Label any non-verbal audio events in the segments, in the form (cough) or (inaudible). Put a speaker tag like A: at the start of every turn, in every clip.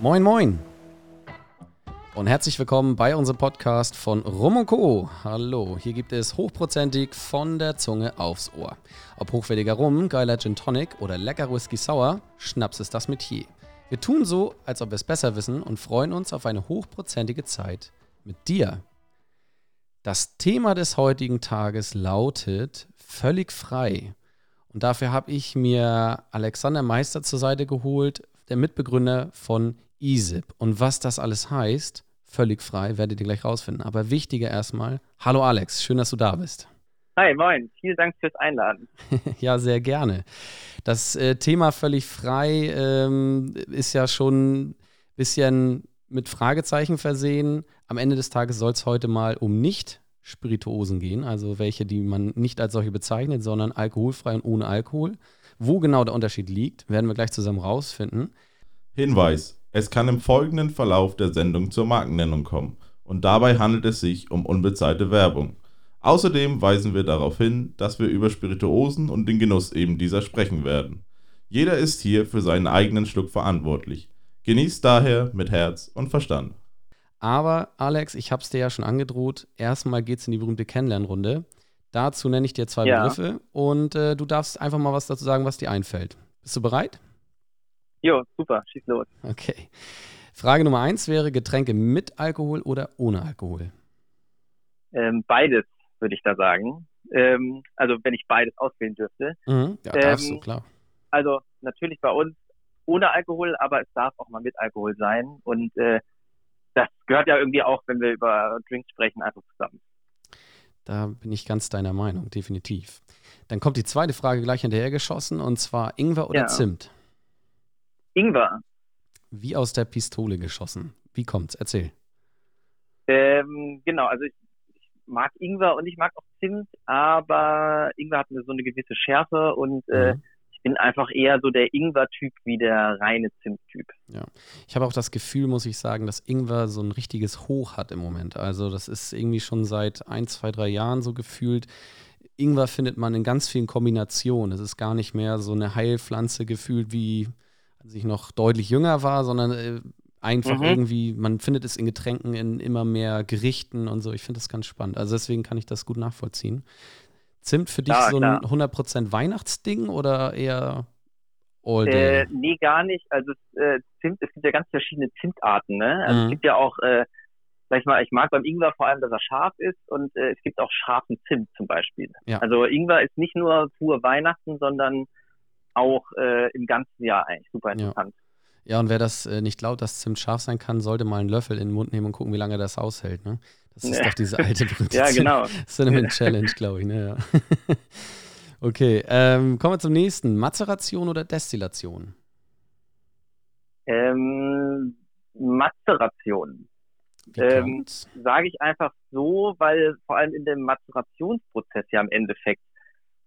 A: Moin, moin. Und herzlich willkommen bei unserem Podcast von Rum und Co. Hallo, hier gibt es hochprozentig von der Zunge aufs Ohr. Ob hochwertiger Rum, geiler Gin Tonic oder lecker Whisky Sour, Schnaps ist das Metier. Wir tun so, als ob wir es besser wissen und freuen uns auf eine hochprozentige Zeit mit dir. Das Thema des heutigen Tages lautet völlig frei. Und dafür habe ich mir Alexander Meister zur Seite geholt, der Mitbegründer von EZIP. Und was das alles heißt, völlig frei, werdet ihr gleich rausfinden. Aber wichtiger erstmal, hallo Alex, schön, dass du da bist.
B: Hi, moin, vielen Dank fürs Einladen. (laughs)
A: ja, sehr gerne. Das äh, Thema völlig frei ähm, ist ja schon ein bisschen mit Fragezeichen versehen. Am Ende des Tages soll es heute mal um nicht Spirituosen gehen, also welche, die man nicht als solche bezeichnet, sondern alkoholfrei und ohne Alkohol. Wo genau der Unterschied liegt, werden wir gleich zusammen rausfinden.
C: Hinweis: Es kann im folgenden Verlauf der Sendung zur Markennennung kommen und dabei handelt es sich um unbezahlte Werbung. Außerdem weisen wir darauf hin, dass wir über Spirituosen und den Genuss eben dieser sprechen werden. Jeder ist hier für seinen eigenen Schluck verantwortlich. Genießt daher mit Herz und Verstand.
A: Aber Alex, ich habe es dir ja schon angedroht. Erstmal geht es in die berühmte Kennenlernrunde. Dazu nenne ich dir zwei ja. Begriffe und äh, du darfst einfach mal was dazu sagen, was dir einfällt. Bist du bereit?
B: Jo, super, schieß los.
A: Okay. Frage Nummer eins wäre: Getränke mit Alkohol oder ohne Alkohol?
B: Ähm, beides, würde ich da sagen. Ähm, also, wenn ich beides auswählen dürfte.
A: Mhm, ja, darfst ähm, du, klar.
B: Also, natürlich bei uns ohne Alkohol, aber es darf auch mal mit Alkohol sein. Und äh, das gehört ja irgendwie auch, wenn wir über Drinks sprechen, einfach zusammen.
A: Da bin ich ganz deiner Meinung, definitiv. Dann kommt die zweite Frage gleich hinterher geschossen und zwar Ingwer oder ja. Zimt?
B: Ingwer.
A: Wie aus der Pistole geschossen. Wie kommt's? Erzähl.
B: Ähm, genau, also ich, ich, mag Ingwer und ich mag auch Zimt, aber Ingwer hat so eine gewisse Schärfe und äh, mhm. äh, bin einfach eher so der Ingwer-Typ wie der reine Zimt-Typ.
A: Ja, ich habe auch das Gefühl, muss ich sagen, dass Ingwer so ein richtiges Hoch hat im Moment. Also das ist irgendwie schon seit ein, zwei, drei Jahren so gefühlt. Ingwer findet man in ganz vielen Kombinationen. Es ist gar nicht mehr so eine Heilpflanze gefühlt, wie als ich noch deutlich jünger war, sondern äh, einfach mhm. irgendwie, man findet es in Getränken, in immer mehr Gerichten und so. Ich finde das ganz spannend. Also deswegen kann ich das gut nachvollziehen. Zimt für dich klar, so ein klar. 100% Weihnachtsding oder eher all day?
B: Äh, nee, gar nicht. Also äh, Zimt, es gibt ja ganz verschiedene Zimtarten. Ne? Also mhm. es gibt ja auch, äh, sag ich mal, ich mag beim Ingwer vor allem, dass er scharf ist und äh, es gibt auch scharfen Zimt zum Beispiel. Ja. Also Ingwer ist nicht nur pur Weihnachten, sondern auch äh, im ganzen Jahr eigentlich super interessant.
A: Ja. Ja, und wer das äh, nicht glaubt, dass Zimt scharf sein kann, sollte mal einen Löffel in den Mund nehmen und gucken, wie lange das aushält. Ne? Das ist doch diese alte berühmte (laughs)
B: ja, genau. (laughs)
A: Cinnamon Challenge, glaube ich. Ne? Ja. (laughs) okay, ähm, kommen wir zum nächsten. Mazeration oder Destillation?
B: Ähm, Mazeration. Ähm, Sage ich einfach so, weil vor allem in dem Mazerationsprozess ja im Endeffekt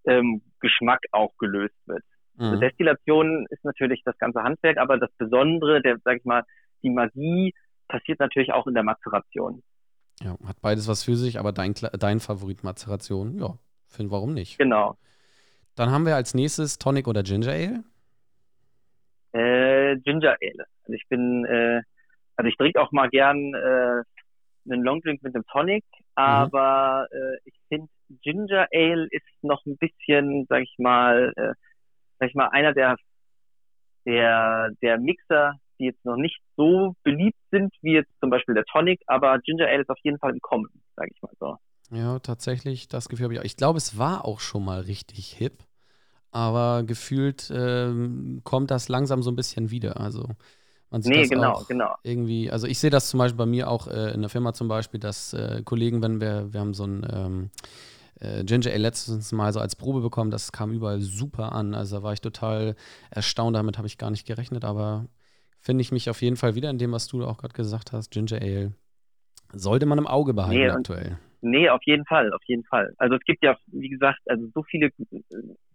B: ähm, Geschmack auch gelöst wird. Mhm. Also Destillation ist natürlich das ganze Handwerk, aber das Besondere, der, sag ich mal, die Magie passiert natürlich auch in der Mazeration.
A: Ja, hat beides was für sich, aber dein, dein Favorit Mazeration, ja, finden warum nicht.
B: Genau.
A: Dann haben wir als nächstes Tonic oder Ginger Ale?
B: Äh, Ginger Ale. Also ich bin, äh, also ich trinke auch mal gern äh, einen Longdrink mit einem Tonic, mhm. aber mhm. äh, ich finde Ginger Ale ist noch ein bisschen, sag ich mal, äh, sag ich mal, einer der der der Mixer, die jetzt noch nicht so beliebt sind wie jetzt zum Beispiel der Tonic, aber Ginger Ale ist auf jeden Fall im Kommen, sage ich mal so.
A: Ja, tatsächlich, das Gefühl habe ich auch. Ich glaube, es war auch schon mal richtig hip, aber gefühlt ähm, kommt das langsam so ein bisschen wieder. Also man sieht nee, das genau, auch genau. irgendwie, also ich sehe das zum Beispiel bei mir auch äh, in der Firma zum Beispiel, dass äh, Kollegen, wenn wir, wir haben so ein ähm, äh, Ginger Ale letztens mal so als Probe bekommen, das kam überall super an. Also da war ich total erstaunt, damit habe ich gar nicht gerechnet, aber finde ich mich auf jeden Fall wieder in dem, was du auch gerade gesagt hast, Ginger Ale. Sollte man im Auge behalten nee, aktuell.
B: Nee, auf jeden Fall, auf jeden Fall. Also es gibt ja, wie gesagt, also so viele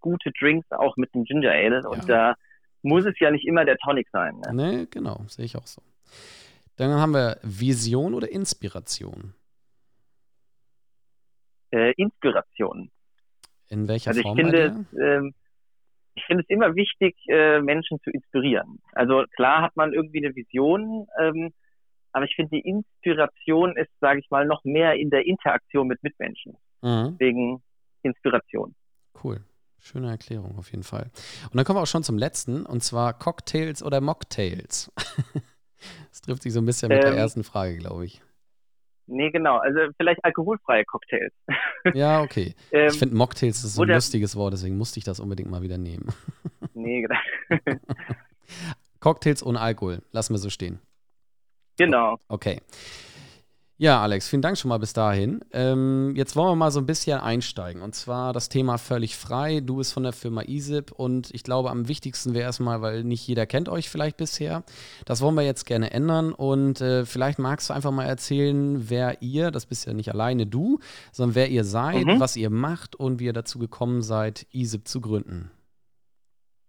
B: gute Drinks auch mit dem Ginger Ale ja. und da muss es ja nicht immer der Tonic sein.
A: Ne? Nee, genau, sehe ich auch so. Dann haben wir Vision oder Inspiration?
B: Äh, Inspiration.
A: In welcher
B: also
A: Form?
B: Also ich finde, ähm, ich finde es immer wichtig, äh, Menschen zu inspirieren. Also klar hat man irgendwie eine Vision, ähm, aber ich finde, die Inspiration ist, sage ich mal, noch mehr in der Interaktion mit Mitmenschen.
A: Mhm.
B: Deswegen Inspiration.
A: Cool. Schöne Erklärung auf jeden Fall. Und dann kommen wir auch schon zum letzten, und zwar Cocktails oder Mocktails. (laughs) das trifft sich so ein bisschen mit der
B: Ähm,
A: ersten Frage, glaube ich.
B: Nee, genau. Also vielleicht alkoholfreie Cocktails. (laughs)
A: Ja, okay.
B: Ähm,
A: ich finde Mocktails ist so ein lustiges Wort, deswegen musste ich das unbedingt mal wieder nehmen. (laughs)
B: nee, genau.
A: Cocktails ohne Alkohol, lassen wir so stehen.
B: genau.
A: Okay. Ja, Alex, vielen Dank schon mal bis dahin. Ähm, jetzt wollen wir mal so ein bisschen einsteigen. Und zwar das Thema völlig frei. Du bist von der Firma ISIP und ich glaube, am wichtigsten wäre erstmal, weil nicht jeder kennt euch vielleicht bisher. Das wollen wir jetzt gerne ändern und äh, vielleicht magst du einfach mal erzählen, wer ihr, das bist ja nicht alleine du, sondern wer ihr seid,
B: Mhm.
A: was ihr macht und wie ihr dazu gekommen seid, ISIP zu gründen.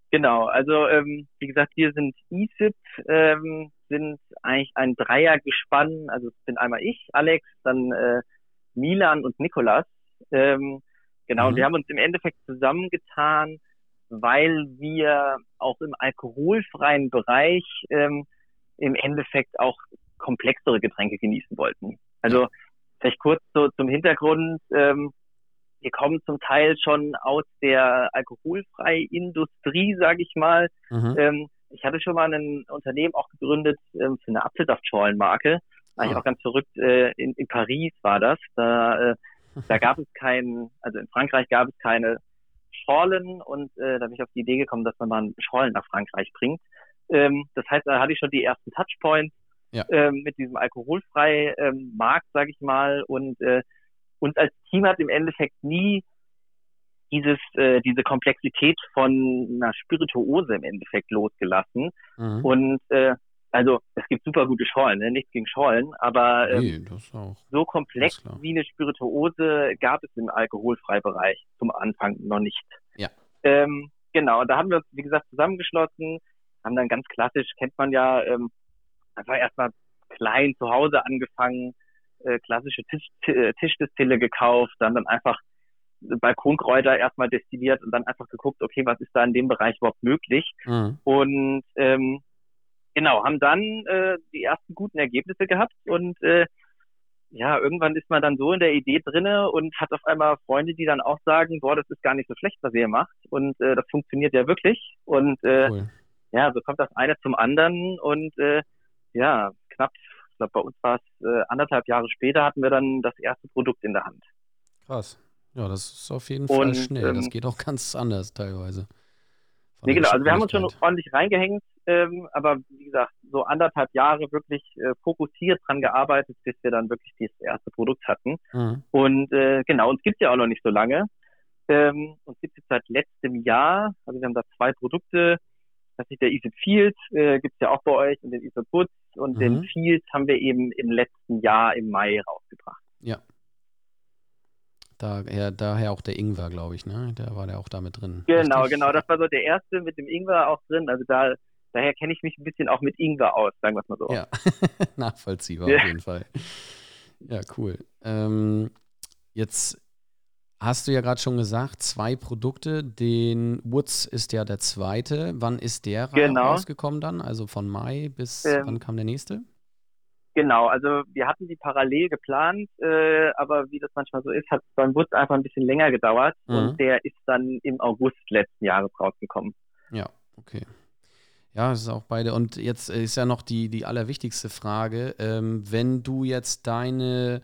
B: Genau, also ähm, wie gesagt, wir sind ISIP, ähm, sind eigentlich ein Dreiergespann. Also es bin einmal ich, Alex, dann äh, Milan und Nikolas. Ähm, genau,
A: Mhm.
B: und wir haben uns im Endeffekt zusammengetan, weil wir auch im alkoholfreien Bereich ähm, im Endeffekt auch komplexere Getränke genießen wollten. Also vielleicht kurz so zum Hintergrund. Ähm, wir kommen zum Teil schon aus der alkoholfreien Industrie, sage ich mal.
A: Mhm.
B: Ähm, ich hatte schon mal ein Unternehmen auch gegründet ähm, für eine Apfelsaftschorlenmarke. Eigentlich
A: Ah.
B: auch ganz verrückt. Äh, in, in Paris war das. Da, äh, da gab es keinen, also in Frankreich gab es keine Schorlen und äh, da bin ich auf die Idee gekommen, dass man mal Schorlen nach Frankreich bringt. Ähm, das heißt, da hatte ich schon die ersten Touchpoints
A: Ja.
B: ähm, mit diesem alkoholfrei ähm, Markt, sage ich mal. Und äh, uns als Team hat im Endeffekt nie dieses, äh, diese Komplexität von einer Spirituose im Endeffekt losgelassen.
A: Mhm.
B: Und äh, also es gibt super gute Schollen, ne? nichts gegen Schollen, aber ähm,
A: Nee,
B: so komplex wie eine Spirituose gab es im Alkoholfreibereich zum Anfang noch nicht.
A: Ja.
B: Ähm, genau, und da haben wir uns, wie gesagt, zusammengeschlossen, haben dann ganz klassisch, kennt man ja, ähm, einfach erstmal klein zu Hause angefangen, äh, klassische Tisch, äh, Tischdestille gekauft, dann dann einfach Balkonkräuter erstmal destilliert und dann einfach geguckt, okay, was ist da in dem Bereich überhaupt möglich?
A: Mhm.
B: Und ähm, genau, haben dann äh, die ersten guten Ergebnisse gehabt und äh, ja, irgendwann ist man dann so in der Idee drinne und hat auf einmal Freunde, die dann auch sagen, boah, das ist gar nicht so schlecht, was ihr macht und äh, das funktioniert ja wirklich und äh,
A: Cool.
B: ja, so kommt das eine zum anderen und äh, ja, knapp, ich glaube bei uns war es äh, anderthalb Jahre später hatten wir dann das erste Produkt in der Hand.
A: Krass. Ja, das ist auf jeden Fall
B: Und,
A: schnell. das
B: ähm,
A: geht auch ganz anders teilweise.
B: Nee, genau, also wir haben uns schon ordentlich reingehängt, ähm, aber wie gesagt, so anderthalb Jahre wirklich äh, fokussiert dran gearbeitet, bis wir dann wirklich das erste Produkt hatten.
A: Mhm.
B: Und äh, genau, uns gibt's ja auch noch nicht so lange. Ähm, uns gibt's jetzt seit letztem Jahr, also wir haben da zwei Produkte, das ist der Easy Field, äh, gibt's ja auch bei euch und den Easy Boots und
A: Mhm.
B: den Field haben wir eben im letzten Jahr im Mai rausgebracht.
A: Ja. Daher, daher auch der Ingwer, glaube ich, ne? Der war der auch da mit drin.
B: Genau,
A: Richtig?
B: genau, das war so der erste mit dem Ingwer auch drin, also da daher kenne ich mich ein bisschen auch mit Ingwer aus, sagen wir es mal so.
A: Ja, (laughs) nachvollziehbar
B: Ja.
A: auf jeden Fall. Ja, cool. Ähm, jetzt hast du ja gerade schon gesagt, zwei Produkte. Den Woods ist ja der zweite. Wann ist der
B: Genau.
A: rausgekommen dann? Also von Mai bis
B: Ähm,
A: wann kam der nächste?
B: Genau, also wir hatten die parallel geplant, äh, aber wie das manchmal so ist, hat es beim Bus einfach ein bisschen länger gedauert
A: Mhm.
B: und der ist dann im August letzten Jahres rausgekommen.
A: Ja, okay. Ja, es ist auch beide. Und jetzt ist ja noch die, die allerwichtigste Frage. Ähm, wenn du jetzt deine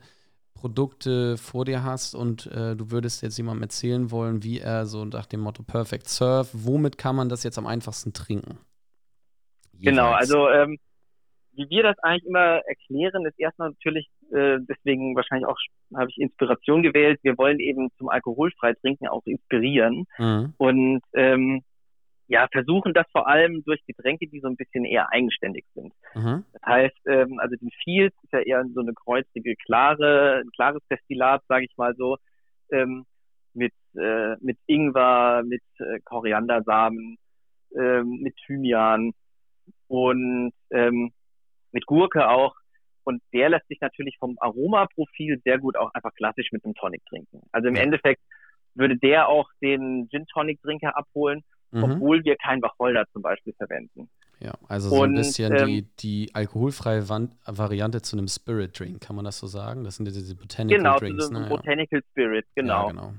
A: Produkte vor dir hast und äh, du würdest jetzt jemandem erzählen wollen, wie er so nach dem Motto Perfect Surf, womit kann man das jetzt am einfachsten trinken?
B: Genau,
A: Jeweils.
B: also ähm, wie wir das eigentlich immer erklären, ist erstmal natürlich, äh, deswegen wahrscheinlich auch habe ich Inspiration gewählt. Wir wollen eben zum alkoholfrei trinken auch inspirieren
A: Mhm.
B: und ähm, ja versuchen das vor allem durch Getränke, die so ein bisschen eher eigenständig sind.
A: Mhm.
B: Das heißt, ähm, also den Field ist ja eher so eine kreuzige, klare, ein klares Destillat, sage ich mal so, ähm, mit, äh, mit Ingwer, mit äh, Koriandersamen, ähm, mit Thymian und ähm, mit Gurke auch. Und der lässt sich natürlich vom Aromaprofil sehr gut auch einfach klassisch mit einem Tonic trinken. Also im
A: Ja.
B: Endeffekt würde der auch den Gin Tonic Trinker abholen mhm. obwohl wir kein Wacholder zum Beispiel verwenden.
A: Ja, also so und, ein bisschen ähm, die, die alkoholfreie Variante zu einem Spirit Drink, kann man das so sagen? Das sind ja diese Botanical
B: genau,
A: Drinks.
B: Genau, so ne? Botanical Spirit, genau.
A: Ja, genau.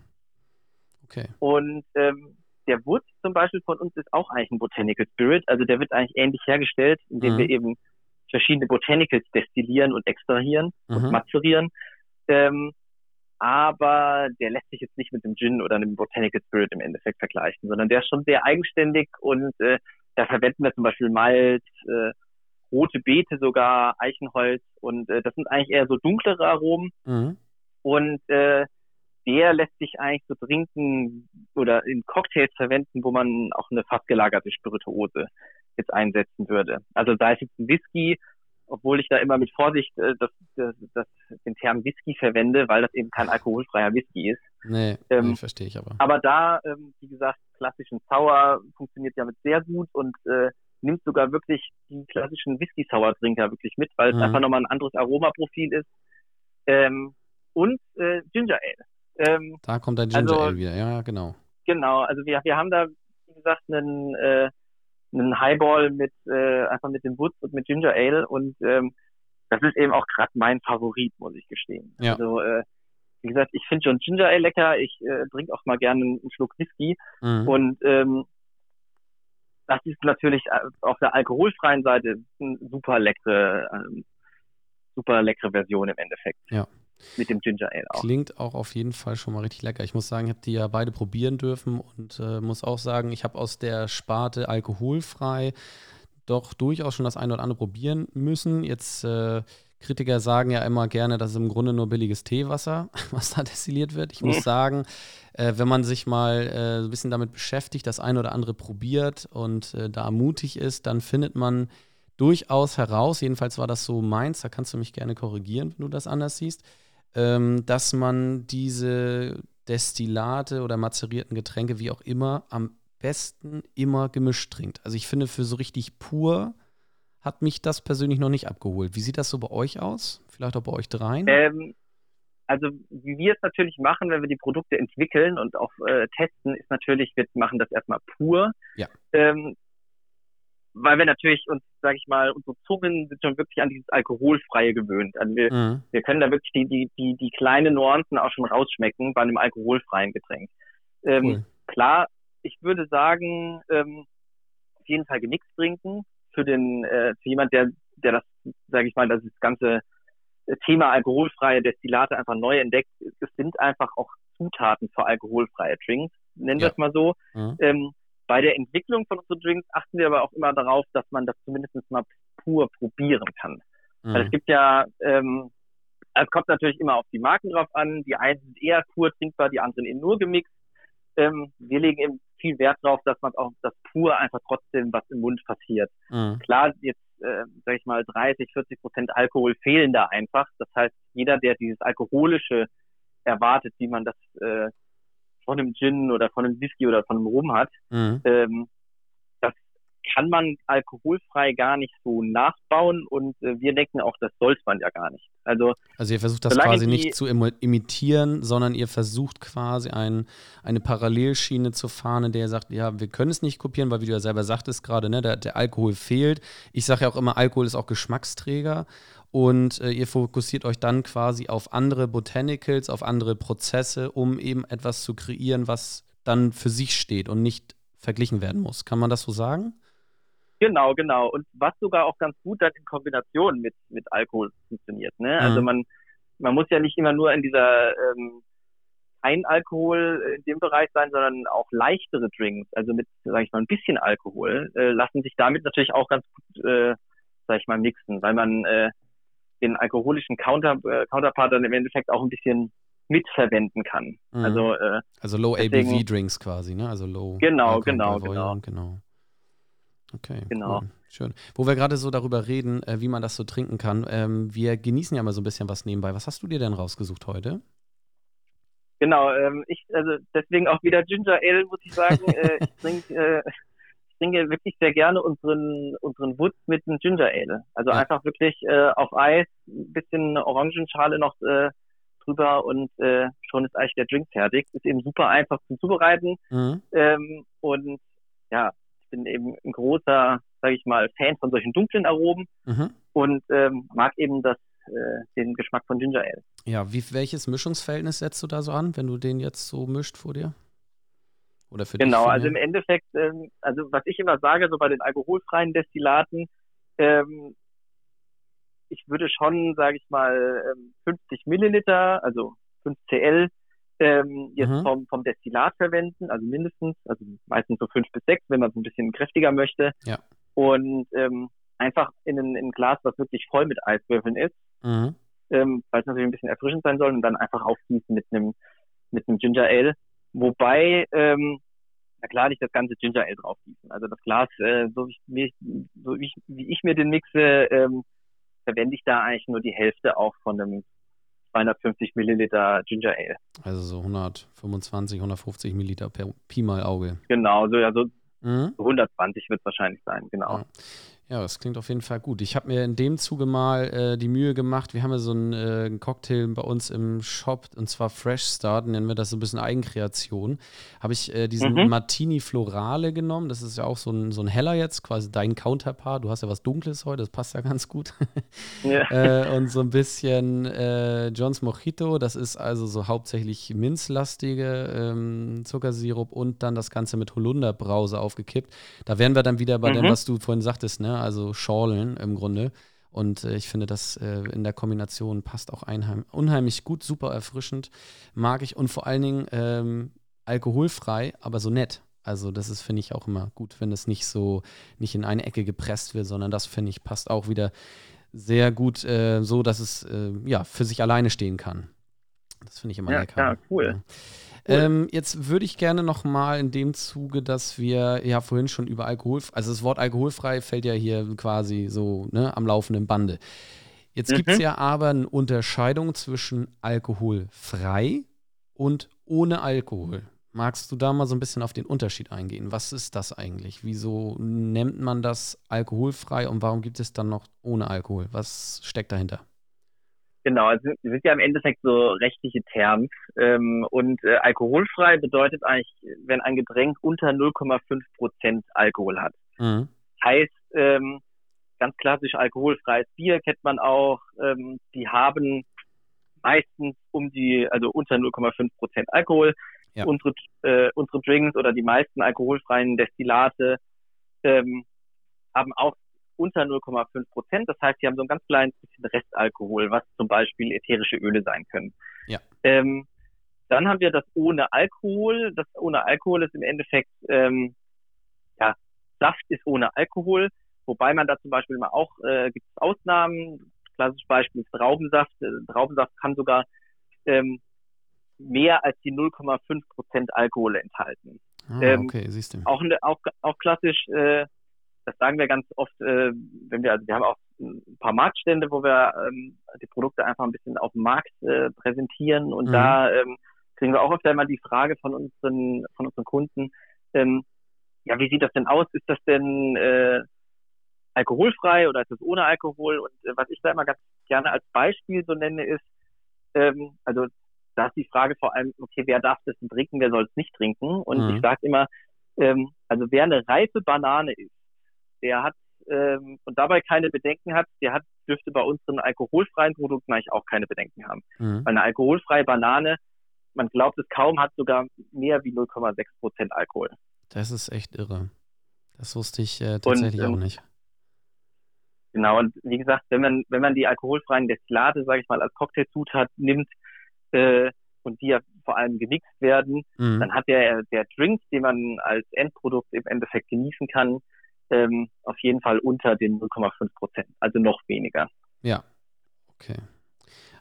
A: Okay.
B: Und ähm, der Wurz zum Beispiel von uns ist auch eigentlich ein Botanical Spirit. Also der wird eigentlich ähnlich hergestellt, indem mhm. wir eben verschiedene Botanicals destillieren und extrahieren mhm. und mazerieren. Ähm, aber der lässt sich jetzt nicht mit dem Gin oder einem Botanical Spirit im Endeffekt vergleichen, sondern der ist schon sehr eigenständig und äh, da verwenden wir zum Beispiel Malz, äh, rote Beete sogar, Eichenholz und äh, das sind eigentlich eher so dunklere Aromen. Mhm. Und äh, der lässt sich eigentlich so trinken oder in Cocktails verwenden, wo man auch eine fast gelagerte Spirituose jetzt einsetzen würde. Also sei es jetzt ein Whisky, obwohl ich da immer mit Vorsicht äh, das, das, das, den Term Whisky verwende, weil das eben kein alkoholfreier Whisky ist.
A: Nee, ähm, nee verstehe ich aber.
B: Aber da, ähm, wie gesagt, klassischen Sour funktioniert damit sehr gut und äh, nimmt sogar wirklich die klassischen Whisky-Sour-Trinker wirklich mit, weil es mhm. einfach nochmal ein anderes Aromaprofil ist. Ähm, und äh, Ginger Ale.
A: Ähm, da kommt der Ginger also, Ale wieder, ja, genau.
B: Genau, also wir, wir haben da, wie gesagt, einen, äh, einen Highball mit äh, einfach mit dem Woods und mit Ginger Ale und ähm, das ist eben auch gerade mein Favorit, muss ich gestehen. Ja. Also äh, wie gesagt, ich finde schon Ginger Ale lecker, ich äh, trinke auch mal gerne einen Schluck Whisky mhm. und ähm, das ist natürlich äh, auf der alkoholfreien Seite eine super leckere, ähm, super leckere Version im Endeffekt.
A: Ja
B: mit dem Ginger Ale auch.
A: Klingt auch auf jeden Fall schon mal richtig lecker. Ich muss sagen, ich habe die ja beide probieren dürfen und äh, muss auch sagen, ich habe aus der Sparte alkoholfrei doch durchaus schon das eine oder andere probieren müssen. Jetzt äh, Kritiker sagen ja immer gerne, das ist im Grunde nur billiges Teewasser, (laughs) was da destilliert wird. Ich muss mhm. sagen, äh, wenn man sich mal äh, ein bisschen damit beschäftigt, das eine oder andere probiert und äh, da mutig ist, dann findet man durchaus heraus, jedenfalls war das so meins, da kannst du mich gerne korrigieren, wenn du das anders siehst, ähm, dass man diese Destillate oder mazerierten Getränke, wie auch immer, am besten immer gemischt trinkt. Also ich finde, für so richtig pur hat mich das persönlich noch nicht abgeholt. Wie sieht das so bei euch aus? Vielleicht auch bei euch dreien?
B: Ähm, also wie wir es natürlich machen, wenn wir die Produkte entwickeln und auch äh, testen, ist natürlich, wir machen das erstmal pur.
A: Ja.
B: Ähm, weil wir natürlich uns, sage ich mal, unsere Zungen sind schon wirklich an dieses Alkoholfreie gewöhnt. Also wir, mhm. wir können da wirklich die, die, die, die kleinen Nuancen auch schon rausschmecken bei einem alkoholfreien Getränk. Ähm, cool. Klar, ich würde sagen, ähm, auf jeden Fall gemixt trinken für den, äh, für jemand, der, der das, sage ich mal, das ganze Thema alkoholfreie Destillate einfach neu entdeckt. Es sind einfach auch Zutaten für alkoholfreie Drinks, nennen wir es mal so. Mhm. Ähm, bei der Entwicklung von unseren Drinks achten wir aber auch immer darauf, dass man das zumindest mal pur probieren kann. Mhm. Weil es gibt ja, ähm, es kommt natürlich immer auf die Marken drauf an. Die einen sind eher pur trinkbar, die anderen eben nur gemixt. Ähm, wir legen eben viel Wert darauf, dass man auch das pur einfach trotzdem was im Mund passiert. Mhm. Klar, jetzt äh, sag ich mal 30, 40 Prozent Alkohol fehlen da einfach. Das heißt, jeder, der dieses alkoholische erwartet, wie man das äh, von einem Gin oder von einem Whisky oder von einem Rum hat, mhm. ähm, das kann man alkoholfrei gar nicht so nachbauen und äh, wir denken auch, das soll man ja gar nicht. Also,
A: also ihr versucht das quasi nicht zu imitieren, sondern ihr versucht quasi ein, eine Parallelschiene zu fahren, in der ihr sagt, ja, wir können es nicht kopieren, weil wie du ja selber sagtest gerade, ne, der, der Alkohol fehlt. Ich sage ja auch immer, Alkohol ist auch Geschmacksträger und äh, ihr fokussiert euch dann quasi auf andere Botanicals, auf andere Prozesse, um eben etwas zu kreieren, was dann für sich steht und nicht verglichen werden muss. Kann man das so sagen?
B: Genau, genau. Und was sogar auch ganz gut dann in Kombination mit, mit Alkohol funktioniert. Ne? Also mhm. Also man, man muss ja nicht immer nur in dieser ähm, kein Alkohol in dem Bereich sein, sondern auch leichtere Drinks, also mit, sage ich mal, ein bisschen Alkohol, äh, lassen sich damit natürlich auch ganz gut, äh, sag ich mal, mixen, weil man äh, den alkoholischen Counter, äh, Counterpart dann im Endeffekt auch ein bisschen mitverwenden kann. Mhm. Also, äh,
A: also Low deswegen, ABV Drinks quasi, ne? Also Low.
B: Genau, Alkohol genau, genau.
A: genau. Okay, genau. Cool. Schön. Wo wir gerade so darüber reden, äh, wie man das so trinken kann, ähm, wir genießen ja mal so ein bisschen was nebenbei. Was hast du dir denn rausgesucht heute?
B: Genau, ähm, ich, also deswegen auch wieder Ginger Ale, muss ich sagen. äh, ich (laughs) trinke äh, trinke wirklich sehr gerne unseren, unseren Woods mit einem Ginger Ale. Also ja. einfach wirklich äh, auf Eis, ein bisschen Orangenschale noch äh, drüber und äh, schon ist eigentlich der Drink fertig. Ist eben super einfach zum Zubereiten. Mhm. Ähm, und ja, ich bin eben ein großer, sage ich mal, Fan von solchen dunklen Aromen
A: Mhm.
B: und ähm, mag eben das, äh, den Geschmack von Ginger Ale.
A: Ja, wie, welches Mischungsverhältnis setzt du da so an, wenn du den jetzt so mischt vor dir? Oder für
B: Genau, also im Endeffekt, ähm, also was ich immer sage, so bei den alkoholfreien Destillaten, ähm, ich würde schon, sage ich mal, ähm, 50 Milliliter, also 5 CL, ähm, jetzt
A: Mhm.
B: vom, vom Destillat verwenden, also mindestens, also meistens so 5 bis 6, wenn man es ein bisschen kräftiger möchte.
A: Ja.
B: Und ähm, einfach in ein, in ein Glas, was wirklich voll mit Eiswürfeln ist,
A: Mhm.
B: ähm, weil es natürlich ein bisschen erfrischend sein soll und dann einfach aufgießen mit einem mit einem Ginger Ale. Wobei, ähm, na klar, nicht das ganze Ginger Ale draufgießen. Also das Glas, äh, so, wie ich, mir- so wie, ich, wie ich mir den mixe, ähm, verwende ich da eigentlich nur die Hälfte auch von einem 250 Milliliter Ginger Ale.
A: Also so 125, 150 Milliliter per Pi mal Auge.
B: Genau, so, also
A: Mhm.
B: 120 wird es wahrscheinlich sein, genau.
A: Ja. Ja, das klingt auf jeden Fall gut. Ich habe mir in dem Zuge mal äh, die Mühe gemacht. Wir haben ja so einen, äh, einen Cocktail bei uns im Shop und zwar Fresh Start, nennen wir das so ein bisschen Eigenkreation. Habe ich äh, diesen
B: Mhm.
A: Martini Florale genommen. Das ist ja auch so ein, so ein heller jetzt, quasi dein Counterpart. Du hast ja was Dunkles heute, das passt ja ganz gut. (laughs)
B: Ja. (laughs)
A: äh, und so ein bisschen äh, Johns Mojito. Das ist also so hauptsächlich minzlastige ähm, Zuckersirup und dann das Ganze mit Holunderbrause aufgekippt. Da wären wir dann wieder bei dem,
B: Mhm.
A: was du vorhin sagtest, ne? Also Schorlen im Grunde. Und äh, ich finde, das äh, in der Kombination passt auch einheim unheimlich gut, super erfrischend, mag ich und vor allen Dingen ähm, alkoholfrei, aber so nett. Also das ist, finde ich, auch immer gut, wenn es nicht so, nicht in eine Ecke gepresst wird, sondern das, finde ich, passt auch wieder sehr gut äh, so, dass es äh, ja für sich alleine stehen kann. Das finde ich immer
B: Ja,
A: lecker.
B: klar, cool.
A: Ja. Ähm, jetzt würde ich gerne noch mal in dem Zuge, dass wir ja vorhin schon über Alkohol, also das Wort alkoholfrei fällt ja hier quasi so ne, am laufenden Bande. Jetzt gibt es
B: Mhm.
A: ja aber eine Unterscheidung zwischen alkoholfrei und ohne Alkohol. Magst du da mal so ein bisschen auf den Unterschied eingehen? Was ist das eigentlich? Wieso nennt man das alkoholfrei und warum gibt es dann noch ohne Alkohol? Was steckt dahinter?
B: Genau, also es sind ja im Endeffekt so rechtliche Terms. Ähm, und äh, alkoholfrei bedeutet eigentlich, wenn ein Getränk unter 0,5 Prozent Alkohol hat.
A: Mhm.
B: Heißt, ähm, ganz klassisch alkoholfreies Bier kennt man auch. Ähm, die haben meistens um die, also unter 0,5 Prozent Alkohol.
A: Ja.
B: Unsere, äh, unsere Drinks oder die meisten alkoholfreien Destillate ähm, haben auch unter 0,5 Prozent. Das heißt, sie haben so ein ganz kleines bisschen Restalkohol, was zum Beispiel ätherische Öle sein können.
A: Ja.
B: Ähm, dann haben wir das ohne Alkohol. Das ohne Alkohol ist im Endeffekt, ähm, ja, Saft ist ohne Alkohol, wobei man da zum Beispiel mal auch, äh, gibt es Ausnahmen. Klassisches Beispiel ist Traubensaft. Äh, Traubensaft kann sogar ähm, mehr als die 0,5 Prozent Alkohol enthalten
A: Ah,
B: Ähm,
A: okay, siehst du.
B: auch, ne- auch, auch klassisch, äh, das sagen wir ganz oft, äh, wenn wir, also wir haben auch ein paar Marktstände, wo wir ähm, die Produkte einfach ein bisschen auf dem Markt äh, präsentieren und
A: Mhm.
B: da ähm, kriegen wir auch öfter mal die Frage von unseren, von unseren Kunden, ähm, ja, wie sieht das denn aus? Ist das denn äh, alkoholfrei oder ist es ohne Alkohol? Und äh, was ich da immer ganz gerne als Beispiel so nenne, ist, ähm, also da ist die Frage vor allem, okay, wer darf das denn trinken, wer soll es nicht trinken? Und
A: Mhm.
B: ich sage immer, ähm, also wer eine reife Banane isst, der hat ähm, und dabei keine Bedenken hat, der hat dürfte bei unseren alkoholfreien Produkten eigentlich auch keine Bedenken haben.
A: Mhm.
B: Weil eine alkoholfreie Banane, man glaubt es kaum, hat sogar mehr wie 0,6 Prozent Alkohol.
A: Das ist echt irre. Das wusste ich äh, tatsächlich
B: ähm,
A: auch nicht.
B: Genau, und wie gesagt, wenn man, wenn man die alkoholfreien Destillate, sage ich mal, als Cocktailzutat nimmt äh, und die ja vor allem gemixt werden,
A: Mhm.
B: dann hat der, der Drink, den man als Endprodukt im Endeffekt genießen kann, ähm, auf jeden Fall unter den 0,5 Prozent, also noch weniger.
A: Ja, okay.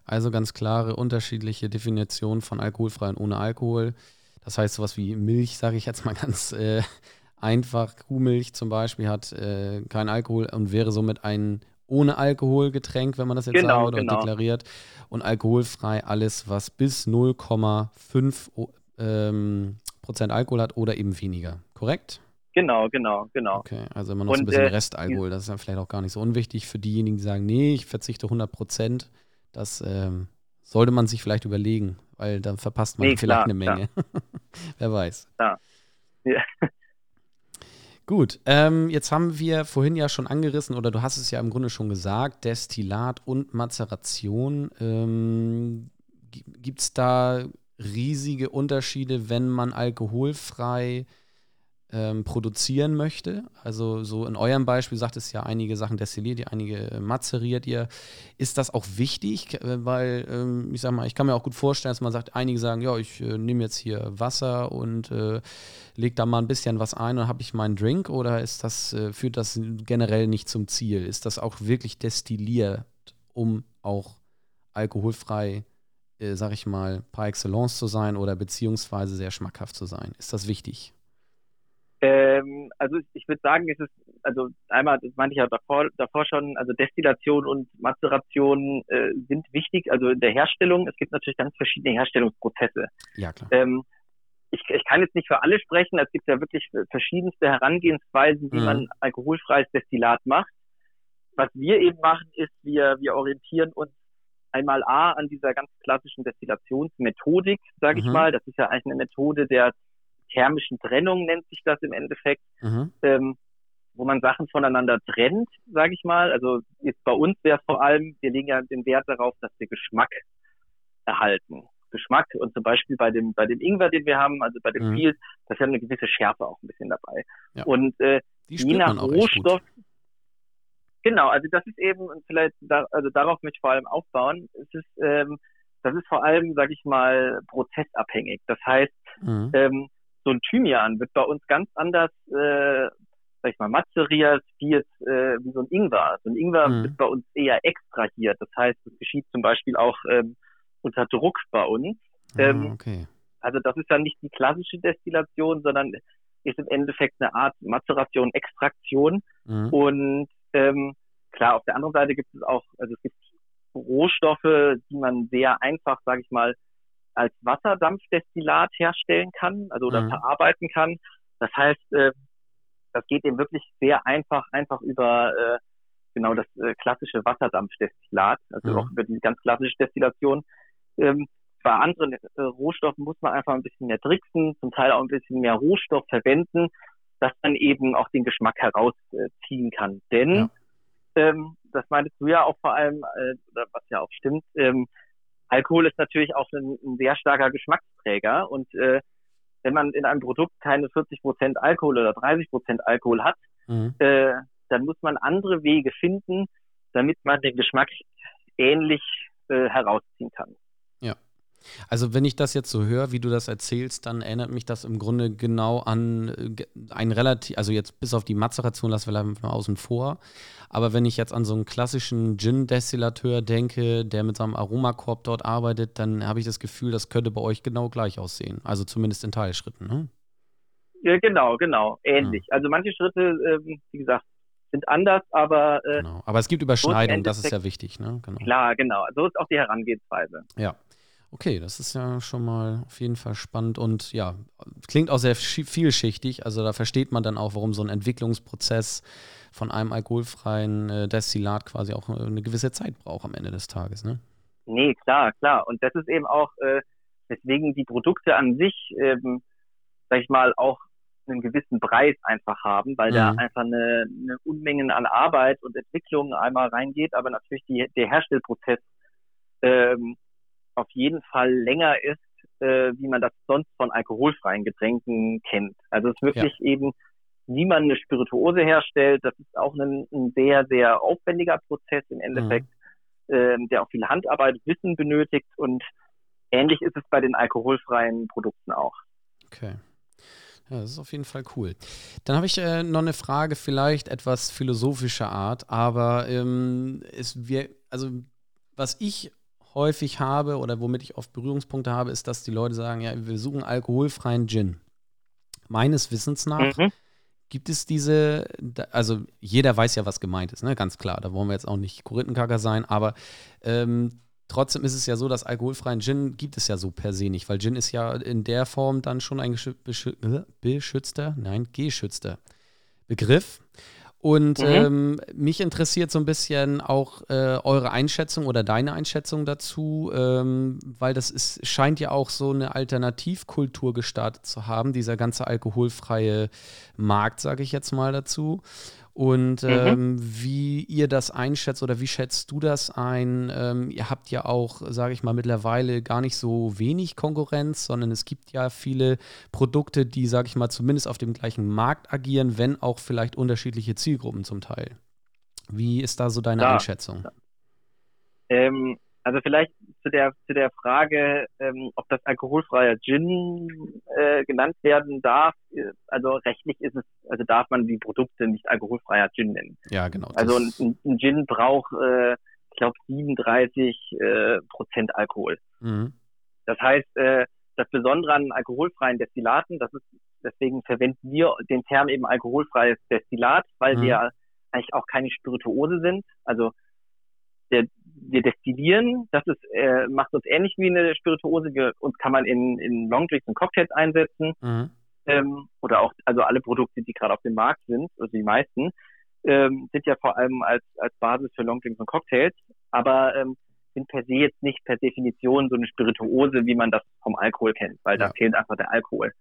A: Also ganz klare unterschiedliche Definitionen von alkoholfrei und ohne Alkohol. Das heißt, sowas wie Milch, sage ich jetzt mal ganz äh, einfach. Kuhmilch zum Beispiel hat äh, keinen Alkohol und wäre somit ein ohne Alkohol Getränk, wenn man das jetzt
B: Genau,
A: würde
B: genau.
A: und deklariert. Und alkoholfrei alles, was bis 0,5 O- ähm, Prozent Alkohol hat oder eben weniger. Korrekt?
B: Genau, genau, genau.
A: Okay, also immer noch so ein
B: Und,
A: bisschen
B: äh,
A: Restalkohol. Das ist ja vielleicht auch gar nicht so unwichtig für diejenigen, die sagen, nee, ich verzichte 100 Prozent. Das ähm, sollte man sich vielleicht überlegen, weil dann verpasst man
B: Nee,
A: vielleicht
B: klar,
A: eine Menge. (laughs) Wer weiß.
B: Ja.
A: Gut, ähm, jetzt haben wir vorhin ja schon angerissen, oder du hast es ja im Grunde schon gesagt, Destillat und Mazeration. Ähm, Gibt es da riesige Unterschiede, wenn man alkoholfrei ähm, produzieren möchte. Also so in eurem Beispiel sagt es ja, einige Sachen destilliert ihr, einige mazeriert ihr. Ist das auch wichtig? Äh, weil, ähm, ich sag mal, ich kann mir auch gut vorstellen, dass man sagt, einige sagen, ja, ich äh, nehme jetzt hier Wasser und äh, lege da mal ein bisschen was ein und habe ich meinen Drink oder ist das, äh, führt das generell nicht zum Ziel? Ist das auch wirklich destilliert, um auch alkoholfrei äh, sag ich mal, par excellence zu sein oder beziehungsweise sehr schmackhaft zu sein? Ist das wichtig?
B: Ähm, also ich würde sagen, es ist, also einmal, das meinte ich ja davor, davor schon, also Destillation und Mazeration äh, sind wichtig, also in der Herstellung. Es gibt natürlich ganz verschiedene Herstellungsprozesse.
A: Ja, klar.
B: Ähm, ich, ich kann jetzt nicht für alle sprechen, es gibt ja wirklich verschiedenste Herangehensweisen, wie mhm. man alkoholfreies Destillat macht. Was wir eben machen, ist, wir, wir orientieren uns einmal A an dieser ganz klassischen Destillationsmethodik, sage ich mhm. mal. Das ist ja eigentlich eine Methode der thermischen Trennung nennt sich das im Endeffekt, mhm. ähm, wo man Sachen voneinander trennt, sage ich mal. Also jetzt bei uns wäre es vor allem, wir legen ja den Wert darauf, dass wir Geschmack erhalten. Geschmack und zum Beispiel bei dem bei dem Ingwer, den wir haben, also bei dem mhm. Field, das ist ja eine gewisse Schärfe auch ein bisschen dabei. Ja. Und äh, je nach Rohstoff, genau, also das ist eben und vielleicht da, also darauf möchte ich vor allem aufbauen. Es ist ähm, das ist vor allem, sage ich mal, prozessabhängig. Das heißt, mhm. ähm, so ein Thymian wird bei uns ganz anders, äh, sag ich mal, mazeriert wie jetzt äh, wie so ein Ingwer. So ein Ingwer mhm. wird bei uns eher extrahiert. Das heißt, es geschieht zum Beispiel auch ähm, unter Druck bei uns.
A: Ah, ähm, okay.
B: Also das ist dann nicht die klassische Destillation, sondern ist im Endeffekt eine Art Mazeration, Extraktion. Mhm. Und ähm, klar, auf der anderen Seite gibt es auch, also es gibt Rohstoffe, die man sehr einfach, sage ich mal, als Wasserdampfdestillat herstellen kann, also oder mhm. verarbeiten kann. Das heißt, äh, das geht eben wirklich sehr einfach, einfach über äh, genau das äh, klassische Wasserdampfdestillat, also mhm. auch über die ganz klassische Destillation. Ähm, bei anderen äh, Rohstoffen muss man einfach ein bisschen mehr tricksen, zum Teil auch ein bisschen mehr Rohstoff verwenden, dass man eben auch den Geschmack herausziehen kann. Denn, ja. ähm, das meintest du ja auch vor allem, äh, was ja auch stimmt, ähm, Alkohol ist natürlich auch ein, ein sehr starker Geschmacksträger und äh, wenn man in einem Produkt keine 40 Prozent Alkohol oder 30 Prozent Alkohol hat, mhm. äh, dann muss man andere Wege finden, damit man den Geschmack ähnlich äh, herausziehen kann.
A: Also wenn ich das jetzt so höre, wie du das erzählst, dann erinnert mich das im Grunde genau an äh, ein relativ, also jetzt bis auf die Mazeration lassen wir mal außen vor, aber wenn ich jetzt an so einen klassischen Gin-Destillateur denke, der mit seinem Aromakorb dort arbeitet, dann habe ich das Gefühl, das könnte bei euch genau gleich aussehen. Also zumindest in Teilschritten, ne?
B: Ja, genau, genau, ähnlich. Ja. Also manche Schritte, ähm, wie gesagt, sind anders, aber
A: äh, genau. aber es gibt Überschneidungen, das ist ja wichtig, ne?
B: Genau. Klar, genau. So ist auch die Herangehensweise.
A: Ja. Okay, das ist ja schon mal auf jeden Fall spannend und ja, klingt auch sehr vielschichtig. Also da versteht man dann auch, warum so ein Entwicklungsprozess von einem alkoholfreien äh, Destillat quasi auch äh, eine gewisse Zeit braucht am Ende des Tages, ne?
B: Nee, klar, klar. Und das ist eben auch, äh, weswegen die Produkte an sich, ähm, sag ich mal, auch einen gewissen Preis einfach haben, weil mhm. da einfach eine, eine Unmengen an Arbeit und Entwicklung einmal reingeht, aber natürlich die, der Herstellprozess ähm, auf jeden Fall länger ist, äh, wie man das sonst von alkoholfreien Getränken kennt. Also es ist wirklich ja. eben, wie man eine Spirituose herstellt, das ist auch ein, ein sehr, sehr aufwendiger Prozess im Endeffekt, mhm. äh, der auch viel Handarbeit, Wissen benötigt und ähnlich ist es bei den alkoholfreien Produkten auch.
A: Okay. Ja, das ist auf jeden Fall cool. Dann habe ich äh, noch eine Frage, vielleicht etwas philosophischer Art, aber ähm, es wir, also was ich häufig habe oder womit ich oft Berührungspunkte habe, ist, dass die Leute sagen, ja, wir suchen alkoholfreien Gin. Meines Wissens nach mhm. gibt es diese, also jeder weiß ja, was gemeint ist, ne? ganz klar, da wollen wir jetzt auch nicht Korinthenkacker sein, aber ähm, trotzdem ist es ja so, dass alkoholfreien Gin gibt es ja so per se nicht, weil Gin ist ja in der Form dann schon ein beschützter, nein, geschützter Begriff. Und mhm. ähm, mich interessiert so ein bisschen auch äh, eure Einschätzung oder deine Einschätzung dazu, ähm, weil das ist, scheint ja auch so eine Alternativkultur gestartet zu haben, dieser ganze alkoholfreie Markt, sage ich jetzt mal dazu und mhm. ähm, wie ihr das einschätzt oder wie schätzt du das ein? Ähm, ihr habt ja auch, sage ich mal, mittlerweile gar nicht so wenig Konkurrenz, sondern es gibt ja viele Produkte, die, sage ich mal, zumindest auf dem gleichen Markt agieren, wenn auch vielleicht unterschiedliche Zielgruppen zum Teil. Wie ist da so deine ja. Einschätzung?
B: Ähm, also vielleicht zu der zu der Frage, ähm, ob das alkoholfreier Gin äh, genannt werden darf. Also rechtlich ist es, also darf man die Produkte nicht alkoholfreier Gin nennen.
A: Ja, genau.
B: Also ein, ein Gin braucht, äh, ich glaube, 37 äh, Prozent Alkohol. Mhm. Das heißt, äh, das Besondere an alkoholfreien Destillaten, das ist deswegen verwenden wir den Term eben alkoholfreies Destillat, weil mhm. wir eigentlich auch keine Spirituose sind. Also der, wir destillieren, das ist, äh, macht uns ähnlich wie eine Spirituose. Wir, uns kann man in, in Longdrinks und Cocktails einsetzen. Mhm. Ähm, oder auch, also alle Produkte, die gerade auf dem Markt sind, also die meisten, ähm, sind ja vor allem als, als Basis für Longdrinks und Cocktails, aber ähm, sind per se jetzt nicht per Definition so eine Spirituose, wie man das vom Alkohol kennt, weil ja. da fehlt einfach der Alkohol.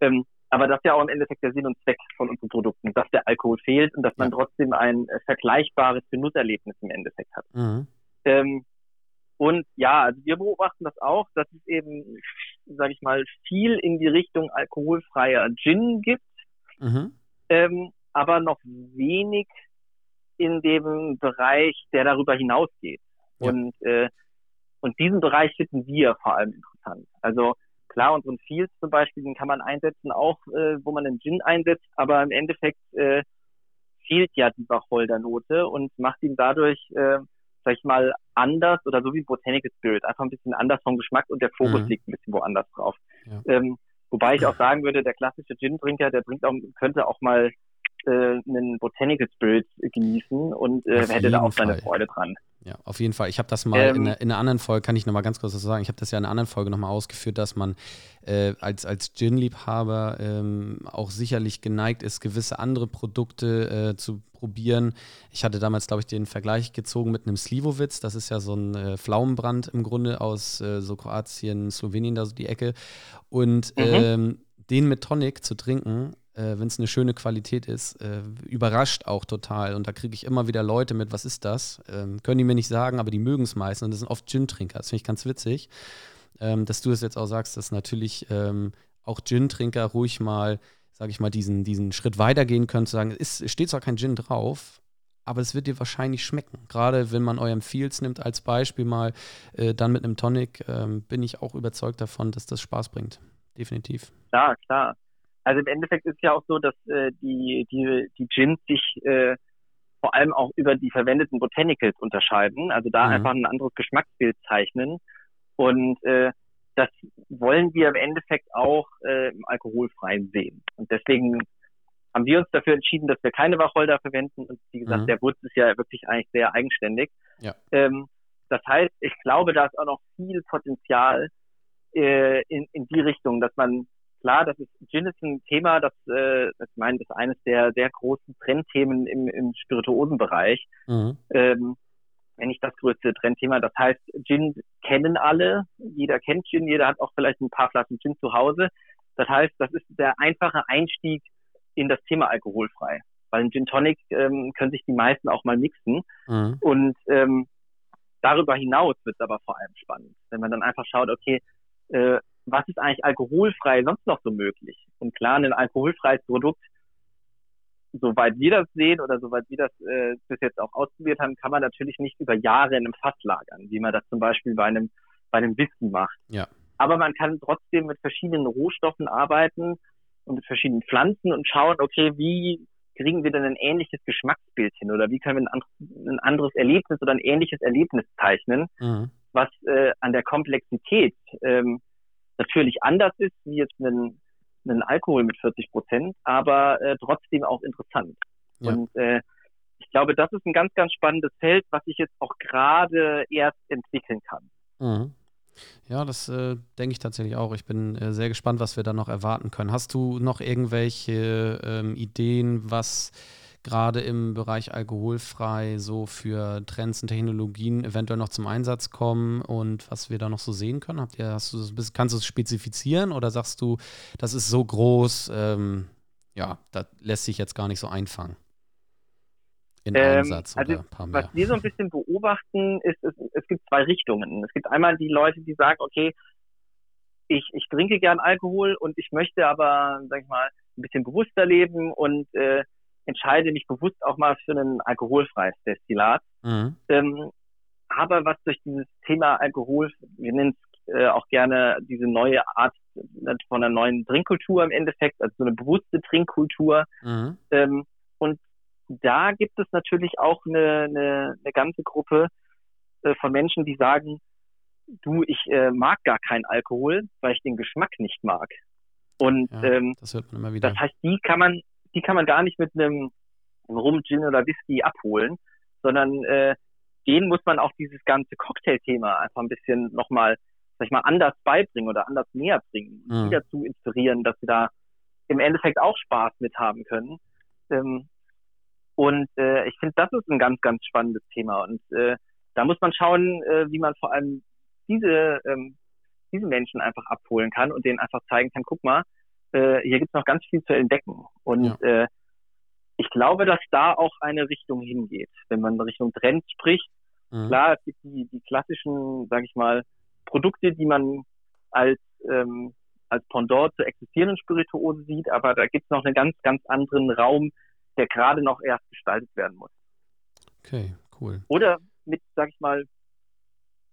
B: Ähm, aber das ist ja auch im Endeffekt der Sinn und Zweck von unseren Produkten, dass der Alkohol fehlt und dass man trotzdem ein äh, vergleichbares Genusserlebnis im Endeffekt hat. Mhm. Ähm, und ja, also wir beobachten das auch, dass es eben, sage ich mal, viel in die Richtung alkoholfreier Gin gibt, mhm. ähm, aber noch wenig in dem Bereich, der darüber hinausgeht. Ja. Und äh, und diesen Bereich finden wir vor allem interessant. Also Klar, und so ein Fields zum Beispiel, den kann man einsetzen, auch äh, wo man einen Gin einsetzt, aber im Endeffekt äh, fehlt ja die Wacholdernote und macht ihn dadurch, äh, sag ich mal, anders oder so wie Botanical Spirit, einfach ein bisschen anders vom Geschmack und der Fokus mhm. liegt ein bisschen woanders drauf. Ja. Ähm, wobei ich auch sagen würde, der klassische Gin-Trinker, der bringt auch, könnte auch mal äh, einen Botanical Spirit genießen und äh, hätte da auch seine Fall. Freude dran.
A: Ja, auf jeden Fall. Ich habe das mal ähm, in, einer, in, einer anderen Folge, kann ich nochmal ganz kurz was sagen, ich habe das ja in einer anderen Folge nochmal ausgeführt, dass man äh, als, als Gin-Liebhaber ähm, auch sicherlich geneigt ist, gewisse andere Produkte äh, zu probieren. Ich hatte damals, glaube ich, den Vergleich gezogen mit einem Slivovitz. Das ist ja so ein äh, Pflaumenbrand im Grunde aus äh, so Kroatien, Slowenien, da so die Ecke. Und mhm. ähm, den mit Tonic zu trinken, äh, wenn es eine schöne Qualität ist, äh, überrascht auch total. Und da kriege ich immer wieder Leute mit, was ist das? Ähm, können die mir nicht sagen, aber die mögen es meistens. Und das sind oft Gin-Trinker. Das finde ich ganz witzig, ähm, dass du es jetzt auch sagst, dass natürlich ähm, auch Gin-Trinker ruhig mal, sage ich mal, diesen, diesen Schritt weitergehen können, zu sagen, es steht zwar kein Gin drauf, aber es wird dir wahrscheinlich schmecken. Gerade wenn man euren Fields nimmt als Beispiel mal, äh, dann mit einem Tonic, ähm, bin ich auch überzeugt davon, dass das Spaß bringt. Definitiv.
B: Ja, klar. Also im Endeffekt ist ja auch so, dass äh, die, die, die Gins sich äh, vor allem auch über die verwendeten Botanicals unterscheiden, also da mhm. einfach ein anderes Geschmacksbild zeichnen. Und äh, das wollen wir im Endeffekt auch äh, im Alkoholfreien sehen. Und deswegen haben wir uns dafür entschieden, dass wir keine Wacholder verwenden. Und wie gesagt, mhm. der Wurz ist ja wirklich eigentlich sehr eigenständig. Ja. Ähm, das heißt, ich glaube, da ist auch noch viel Potenzial äh, in, in die Richtung, dass man klar, das ist Gin ist ein Thema, das, äh, ich meine, das ist eines der sehr großen Trendthemen im, im Spirituosenbereich. Mhm. Ähm, wenn nicht das größte Trendthema. Das heißt, Gin kennen alle, jeder kennt Gin, jeder hat auch vielleicht ein paar Flaschen Gin zu Hause. Das heißt, das ist der einfache Einstieg in das Thema alkoholfrei. Weil ein Gin Tonic ähm, können sich die meisten auch mal mixen. Mhm. Und ähm, darüber hinaus wird es aber vor allem spannend, wenn man dann einfach schaut, okay, äh, was ist eigentlich alkoholfrei sonst noch so möglich? Und klar, ein alkoholfreies Produkt, soweit wir das sehen oder soweit wir das äh, bis jetzt auch ausprobiert haben, kann man natürlich nicht über Jahre in einem Fass lagern, wie man das zum Beispiel bei einem, bei einem Whisky macht. Ja. Aber man kann trotzdem mit verschiedenen Rohstoffen arbeiten und mit verschiedenen Pflanzen und schauen, okay, wie kriegen wir denn ein ähnliches Geschmacksbild hin oder wie können wir ein, ein anderes Erlebnis oder ein ähnliches Erlebnis zeichnen, mhm. was äh, an der Komplexität ähm, natürlich anders ist, wie jetzt ein, ein Alkohol mit 40 Prozent, aber äh, trotzdem auch interessant. Ja. Und äh, ich glaube, das ist ein ganz, ganz spannendes Feld, was sich jetzt auch gerade erst entwickeln kann.
A: Mhm. Ja, das äh, denke ich tatsächlich auch. Ich bin äh, sehr gespannt, was wir da noch erwarten können. Hast du noch irgendwelche ähm, Ideen, was gerade im Bereich alkoholfrei so für Trends und Technologien eventuell noch zum Einsatz kommen und was wir da noch so sehen können? Habt ihr, hast du das, kannst du es spezifizieren oder sagst du, das ist so groß, ähm, ja, das lässt sich jetzt gar nicht so einfangen?
B: In ähm, Satz also ein paar mehr. Was wir so ein bisschen beobachten, ist, es, es gibt zwei Richtungen. Es gibt einmal die Leute, die sagen, okay, ich, ich trinke gern Alkohol und ich möchte aber, sag ich mal, ein bisschen bewusster leben und äh, entscheide mich bewusst auch mal für ein alkoholfreies Destillat. Mhm. Ähm, aber was durch dieses Thema Alkohol, wir nennen es äh, auch gerne diese neue Art von einer neuen Trinkkultur im Endeffekt, also so eine bewusste Trinkkultur. Mhm. Ähm, und da gibt es natürlich auch eine, eine, eine ganze Gruppe äh, von Menschen, die sagen, du, ich äh, mag gar keinen Alkohol, weil ich den Geschmack nicht mag. Und ja, ähm, das, hört man immer wieder. das heißt, die kann man, die kann man gar nicht mit einem Rum, Gin oder Whisky abholen, sondern äh, denen muss man auch dieses ganze Cocktailthema einfach ein bisschen nochmal, sag ich mal, anders beibringen oder anders näher bringen, mhm. die dazu inspirieren, dass sie da im Endeffekt auch Spaß mit haben können. Ähm, und äh, ich finde, das ist ein ganz, ganz spannendes Thema. Und äh, da muss man schauen, äh, wie man vor allem diese, ähm, diese Menschen einfach abholen kann und denen einfach zeigen kann, guck mal, äh, hier gibt's noch ganz viel zu entdecken. Und ja. äh, ich glaube, dass da auch eine Richtung hingeht. Wenn man Richtung Trends spricht, mhm. klar, es gibt die, die klassischen, sage ich mal, Produkte, die man als ähm, als Pendant zur existierenden Spirituose sieht, aber da gibt's noch einen ganz, ganz anderen Raum, der gerade noch erst gestaltet werden muss.
A: Okay, cool.
B: Oder mit, sag ich mal,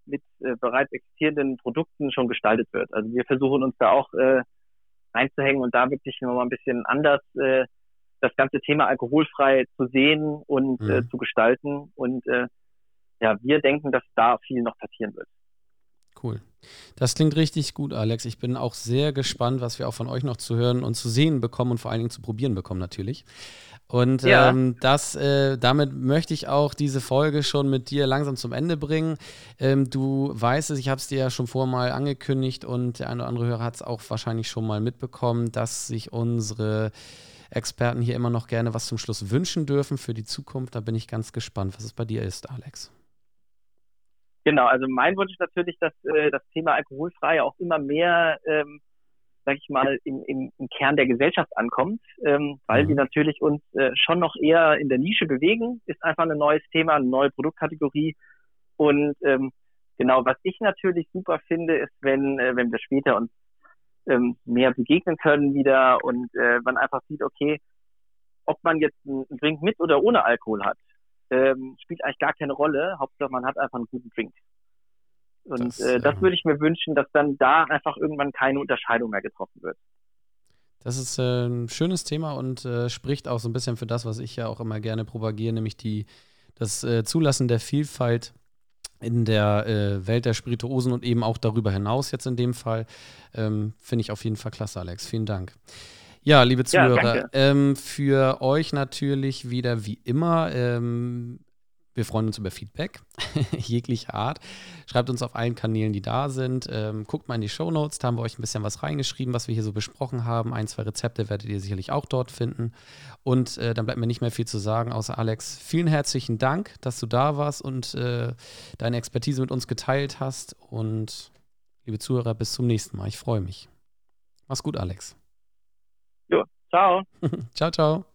B: mit äh, bereits existierenden Produkten schon gestaltet wird. Also wir versuchen uns da auch äh, reinzuhängen und da wirklich nochmal ein bisschen anders äh, das ganze Thema alkoholfrei zu sehen und äh, mhm. äh, zu gestalten. Und äh, ja, wir denken, dass da viel noch passieren wird.
A: Cool. Das klingt richtig gut, Alex. Ich bin auch sehr gespannt, was wir auch von euch noch zu hören und zu sehen bekommen und vor allen Dingen zu probieren bekommen natürlich. Und ja. ähm, das, äh, damit möchte ich auch diese Folge schon mit dir langsam zum Ende bringen. Ähm, du weißt es, ich habe es dir ja schon vorher mal angekündigt und der eine oder andere Hörer hat es auch wahrscheinlich schon mal mitbekommen, dass sich unsere Experten hier immer noch gerne was zum Schluss wünschen dürfen für die Zukunft. Da bin ich ganz gespannt, was es bei dir ist, Alex.
B: Genau, also mein Wunsch ist natürlich, dass äh, das Thema alkoholfrei auch immer mehr ähm, sag ich mal, im, im, im Kern der Gesellschaft ankommt, ähm, weil mhm. die natürlich uns äh, schon noch eher in der Nische bewegen, ist einfach ein neues Thema, eine neue Produktkategorie. Und ähm, genau, was ich natürlich super finde, ist, wenn, äh, wenn wir später uns ähm, mehr begegnen können wieder und äh, man einfach sieht, okay, ob man jetzt einen Drink mit oder ohne Alkohol hat, ähm, spielt eigentlich gar keine Rolle. Hauptsache, man hat einfach einen guten Drink. Und das, äh, das würde ich mir wünschen, dass dann da einfach irgendwann keine Unterscheidung mehr getroffen wird.
A: Das ist äh, ein schönes Thema und äh, spricht auch so ein bisschen für das, was ich ja auch immer gerne propagiere, nämlich die, das äh, Zulassen der Vielfalt in der äh, Welt der Spirituosen und eben auch darüber hinaus jetzt in dem Fall. Ähm, Finde ich auf jeden Fall klasse, Alex. Vielen Dank. Ja, liebe Zuhörer, ja, ähm, für euch natürlich wieder wie immer ähm, wir freuen uns über Feedback (laughs) jeglicher Art. Schreibt uns auf allen Kanälen, die da sind. Ähm, guckt mal in die Show Notes, da haben wir euch ein bisschen was reingeschrieben, was wir hier so besprochen haben. Ein, zwei Rezepte werdet ihr sicherlich auch dort finden. Und äh, dann bleibt mir nicht mehr viel zu sagen, außer Alex, vielen herzlichen Dank, dass du da warst und äh, deine Expertise mit uns geteilt hast. Und liebe Zuhörer, bis zum nächsten Mal. Ich freue mich. Mach's gut, Alex.
B: Jo, ciao. (laughs)
A: ciao, ciao.